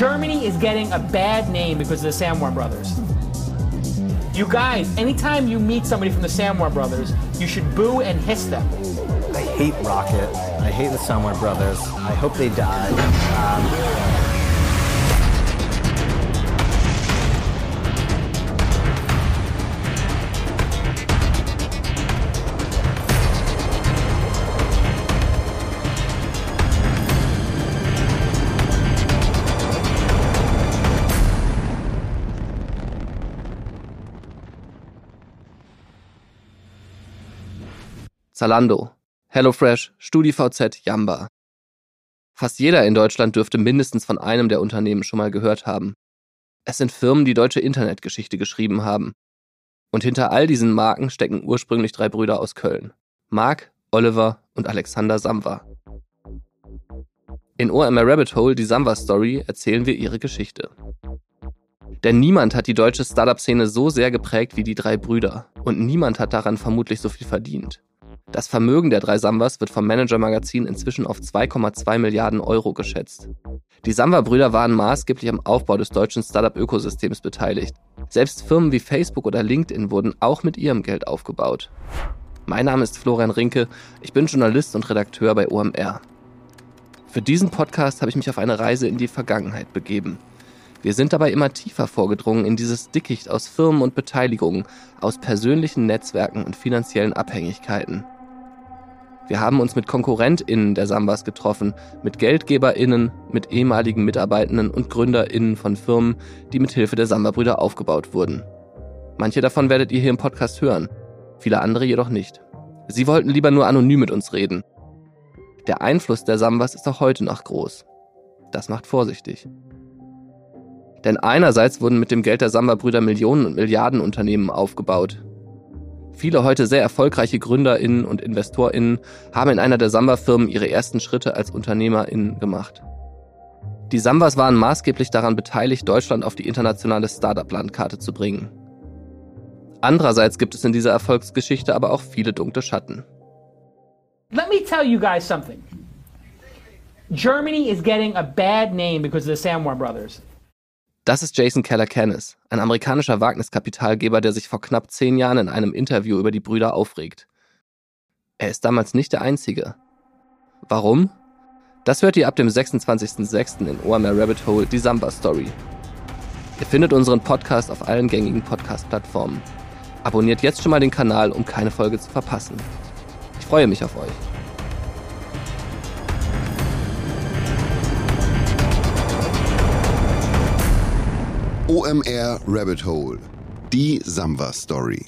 Germany is getting a bad name because of the Samwar brothers. You guys, anytime you meet somebody from the Samwar brothers, you should boo and hiss them. I hate Rocket. I hate the Samwar brothers. I hope they die. Um, Zalando, HelloFresh, StudiVZ, Yamba. Fast jeder in Deutschland dürfte mindestens von einem der Unternehmen schon mal gehört haben. Es sind Firmen, die deutsche Internetgeschichte geschrieben haben. Und hinter all diesen Marken stecken ursprünglich drei Brüder aus Köln. Marc, Oliver und Alexander Samwa. In OMR Rabbit Hole, die Samwa Story, erzählen wir ihre Geschichte. Denn niemand hat die deutsche Startup-Szene so sehr geprägt wie die drei Brüder. Und niemand hat daran vermutlich so viel verdient. Das Vermögen der drei Sambas wird vom Manager-Magazin inzwischen auf 2,2 Milliarden Euro geschätzt. Die Samba-Brüder waren maßgeblich am Aufbau des deutschen Startup-Ökosystems beteiligt. Selbst Firmen wie Facebook oder LinkedIn wurden auch mit ihrem Geld aufgebaut. Mein Name ist Florian Rinke, ich bin Journalist und Redakteur bei OMR. Für diesen Podcast habe ich mich auf eine Reise in die Vergangenheit begeben. Wir sind dabei immer tiefer vorgedrungen in dieses Dickicht aus Firmen und Beteiligungen, aus persönlichen Netzwerken und finanziellen Abhängigkeiten. Wir haben uns mit KonkurrentInnen der Sambas getroffen, mit GeldgeberInnen, mit ehemaligen Mitarbeitenden und GründerInnen von Firmen, die mit Hilfe der Samba-Brüder aufgebaut wurden. Manche davon werdet ihr hier im Podcast hören, viele andere jedoch nicht. Sie wollten lieber nur anonym mit uns reden. Der Einfluss der Sambas ist auch heute noch groß. Das macht vorsichtig. Denn einerseits wurden mit dem Geld der Samba-Brüder Millionen und Milliarden Unternehmen aufgebaut, Viele heute sehr erfolgreiche GründerInnen und InvestorInnen haben in einer der Samba-Firmen ihre ersten Schritte als UnternehmerInnen gemacht. Die Sambas waren maßgeblich daran beteiligt, Deutschland auf die internationale Startup-Landkarte zu bringen. Andererseits gibt es in dieser Erfolgsgeschichte aber auch viele dunkle Schatten. Let me tell you guys something. Germany is getting a bad name because of the Samwar brothers. Das ist Jason Keller-Kennis, ein amerikanischer Wagniskapitalgeber, der sich vor knapp zehn Jahren in einem Interview über die Brüder aufregt. Er ist damals nicht der Einzige. Warum? Das hört ihr ab dem 26.06. in OMR Rabbit Hole, die Samba Story. Ihr findet unseren Podcast auf allen gängigen Podcast-Plattformen. Abonniert jetzt schon mal den Kanal, um keine Folge zu verpassen. Ich freue mich auf euch. OMR Rabbit Hole. Die Samba Story.